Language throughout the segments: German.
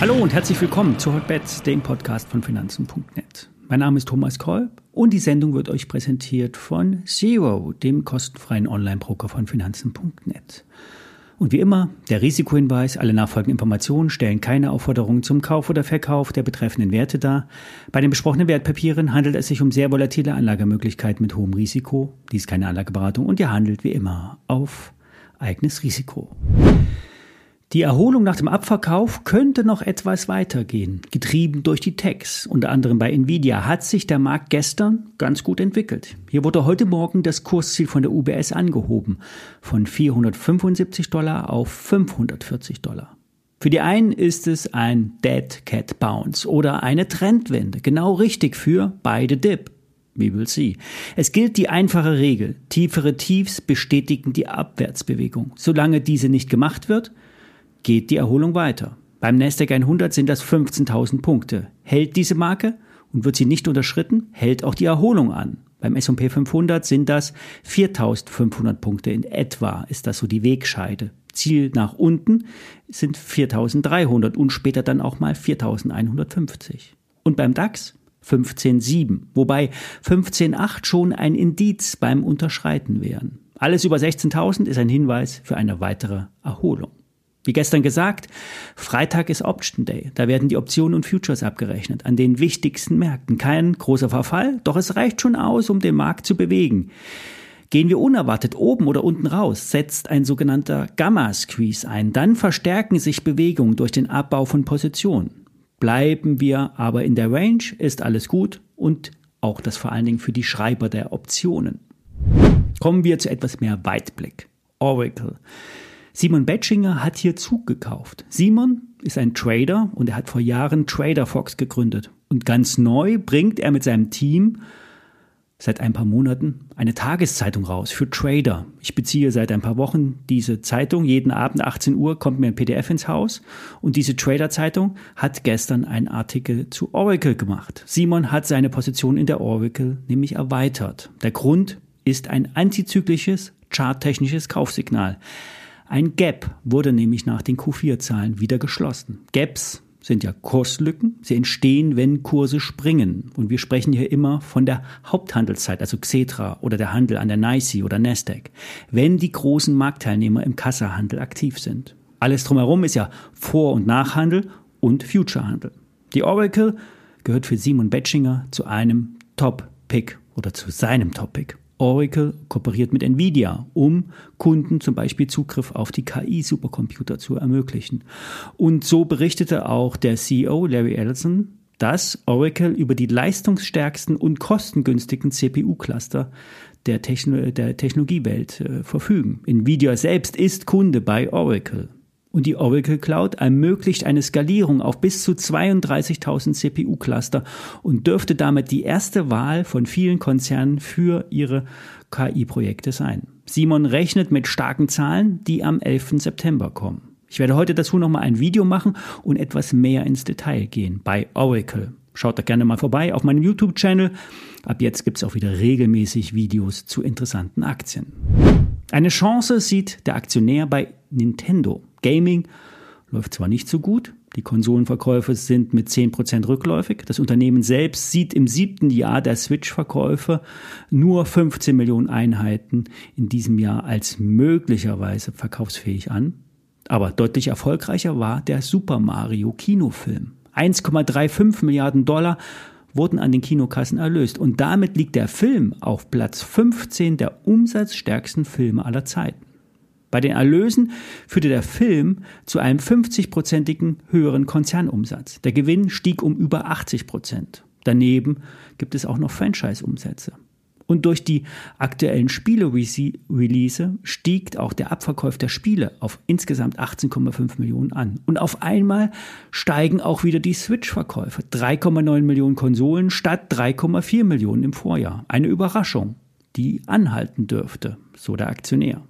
Hallo und herzlich willkommen zu Hotbets, dem Podcast von Finanzen.net. Mein Name ist Thomas Kolb und die Sendung wird euch präsentiert von Zero, dem kostenfreien Online-Broker von Finanzen.net. Und wie immer, der Risikohinweis, alle nachfolgenden Informationen stellen keine Aufforderungen zum Kauf oder Verkauf der betreffenden Werte dar. Bei den besprochenen Wertpapieren handelt es sich um sehr volatile Anlagemöglichkeiten mit hohem Risiko. Dies ist keine Anlageberatung und ihr handelt wie immer auf eigenes Risiko. Die Erholung nach dem Abverkauf könnte noch etwas weitergehen. Getrieben durch die Techs, unter anderem bei Nvidia, hat sich der Markt gestern ganz gut entwickelt. Hier wurde heute Morgen das Kursziel von der UBS angehoben, von 475 Dollar auf 540 Dollar. Für die einen ist es ein Dead Cat Bounce oder eine Trendwende, genau richtig für beide Dip. We will see. Es gilt die einfache Regel. Tiefere Tiefs bestätigen die Abwärtsbewegung. Solange diese nicht gemacht wird, geht die Erholung weiter. Beim Nasdaq 100 sind das 15.000 Punkte. Hält diese Marke und wird sie nicht unterschritten, hält auch die Erholung an. Beim S&P 500 sind das 4.500 Punkte in etwa, ist das so die Wegscheide. Ziel nach unten sind 4.300 und später dann auch mal 4.150. Und beim DAX 15.7, wobei 15.8 schon ein Indiz beim Unterschreiten wären. Alles über 16.000 ist ein Hinweis für eine weitere Erholung. Wie gestern gesagt, Freitag ist Option Day. Da werden die Optionen und Futures abgerechnet an den wichtigsten Märkten. Kein großer Verfall, doch es reicht schon aus, um den Markt zu bewegen. Gehen wir unerwartet oben oder unten raus, setzt ein sogenannter Gamma-Squeeze ein. Dann verstärken sich Bewegungen durch den Abbau von Positionen. Bleiben wir aber in der Range, ist alles gut und auch das vor allen Dingen für die Schreiber der Optionen. Kommen wir zu etwas mehr Weitblick. Oracle. Simon Betschinger hat hier Zug gekauft. Simon ist ein Trader und er hat vor Jahren Trader Fox gegründet. Und ganz neu bringt er mit seinem Team seit ein paar Monaten eine Tageszeitung raus für Trader. Ich beziehe seit ein paar Wochen diese Zeitung. Jeden Abend 18 Uhr kommt mir ein PDF ins Haus. Und diese Trader-Zeitung hat gestern einen Artikel zu Oracle gemacht. Simon hat seine Position in der Oracle nämlich erweitert. Der Grund ist ein antizyklisches, charttechnisches Kaufsignal. Ein Gap wurde nämlich nach den Q4-Zahlen wieder geschlossen. Gaps sind ja Kurslücken. Sie entstehen, wenn Kurse springen. Und wir sprechen hier immer von der Haupthandelszeit, also Xetra oder der Handel an der NYSE oder Nasdaq, wenn die großen Marktteilnehmer im Kassahandel aktiv sind. Alles drumherum ist ja Vor- und Nachhandel und Futurehandel. Die Oracle gehört für Simon Betschinger zu einem Top-Pick oder zu seinem Top-Pick. Oracle kooperiert mit Nvidia, um Kunden zum Beispiel Zugriff auf die KI-Supercomputer zu ermöglichen. Und so berichtete auch der CEO Larry Ellison, dass Oracle über die leistungsstärksten und kostengünstigen CPU-Cluster der, Techno der Technologiewelt äh, verfügen. Nvidia selbst ist Kunde bei Oracle. Und die Oracle Cloud ermöglicht eine Skalierung auf bis zu 32.000 CPU-Cluster und dürfte damit die erste Wahl von vielen Konzernen für ihre KI-Projekte sein. Simon rechnet mit starken Zahlen, die am 11. September kommen. Ich werde heute dazu nochmal ein Video machen und etwas mehr ins Detail gehen bei Oracle. Schaut da gerne mal vorbei auf meinem YouTube-Channel. Ab jetzt gibt es auch wieder regelmäßig Videos zu interessanten Aktien. Eine Chance sieht der Aktionär bei Nintendo. Gaming läuft zwar nicht so gut, die Konsolenverkäufe sind mit 10% rückläufig. Das Unternehmen selbst sieht im siebten Jahr der Switch-Verkäufe nur 15 Millionen Einheiten in diesem Jahr als möglicherweise verkaufsfähig an. Aber deutlich erfolgreicher war der Super Mario Kinofilm. 1,35 Milliarden Dollar wurden an den Kinokassen erlöst und damit liegt der Film auf Platz 15 der umsatzstärksten Filme aller Zeiten. Bei den Erlösen führte der Film zu einem 50-prozentigen höheren Konzernumsatz. Der Gewinn stieg um über 80 Prozent. Daneben gibt es auch noch Franchise-Umsätze. Und durch die aktuellen Spiele-Release stieg auch der Abverkauf der Spiele auf insgesamt 18,5 Millionen an. Und auf einmal steigen auch wieder die Switch-Verkäufe. 3,9 Millionen Konsolen statt 3,4 Millionen im Vorjahr. Eine Überraschung, die anhalten dürfte, so der Aktionär.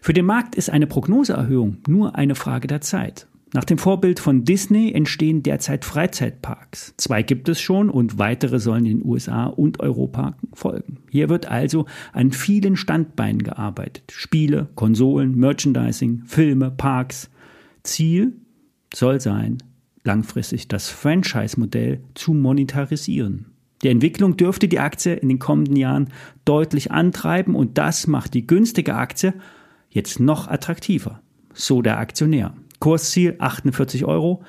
Für den Markt ist eine Prognoseerhöhung nur eine Frage der Zeit. Nach dem Vorbild von Disney entstehen derzeit Freizeitparks. Zwei gibt es schon und weitere sollen in den USA und Europa folgen. Hier wird also an vielen Standbeinen gearbeitet. Spiele, Konsolen, Merchandising, Filme, Parks. Ziel soll sein, langfristig das Franchise-Modell zu monetarisieren. Die Entwicklung dürfte die Aktie in den kommenden Jahren deutlich antreiben und das macht die günstige Aktie jetzt noch attraktiver. So der Aktionär. Kursziel 48 Euro,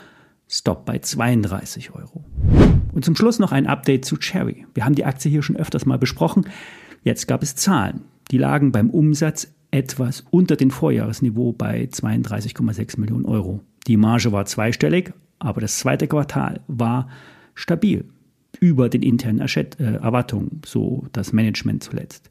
Stop bei 32 Euro. Und zum Schluss noch ein Update zu Cherry. Wir haben die Aktie hier schon öfters mal besprochen. Jetzt gab es Zahlen. Die lagen beim Umsatz etwas unter dem Vorjahresniveau bei 32,6 Millionen Euro. Die Marge war zweistellig, aber das zweite Quartal war stabil über den internen äh, Erwartungen, so das Management zuletzt.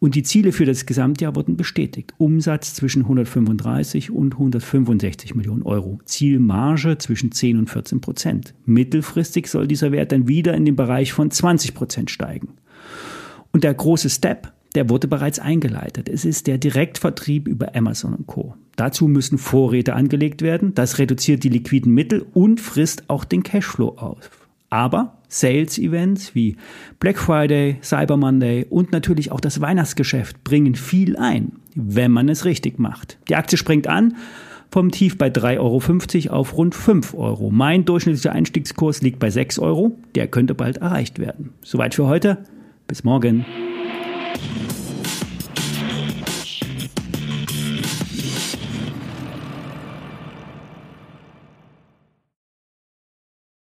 Und die Ziele für das Gesamtjahr wurden bestätigt. Umsatz zwischen 135 und 165 Millionen Euro. Zielmarge zwischen 10 und 14 Prozent. Mittelfristig soll dieser Wert dann wieder in den Bereich von 20 Prozent steigen. Und der große Step, der wurde bereits eingeleitet. Es ist der Direktvertrieb über Amazon und Co. Dazu müssen Vorräte angelegt werden. Das reduziert die liquiden Mittel und frisst auch den Cashflow auf. Aber Sales-Events wie Black Friday, Cyber Monday und natürlich auch das Weihnachtsgeschäft bringen viel ein, wenn man es richtig macht. Die Aktie springt an vom Tief bei 3,50 Euro auf rund 5 Euro. Mein durchschnittlicher Einstiegskurs liegt bei 6 Euro. Der könnte bald erreicht werden. Soweit für heute. Bis morgen.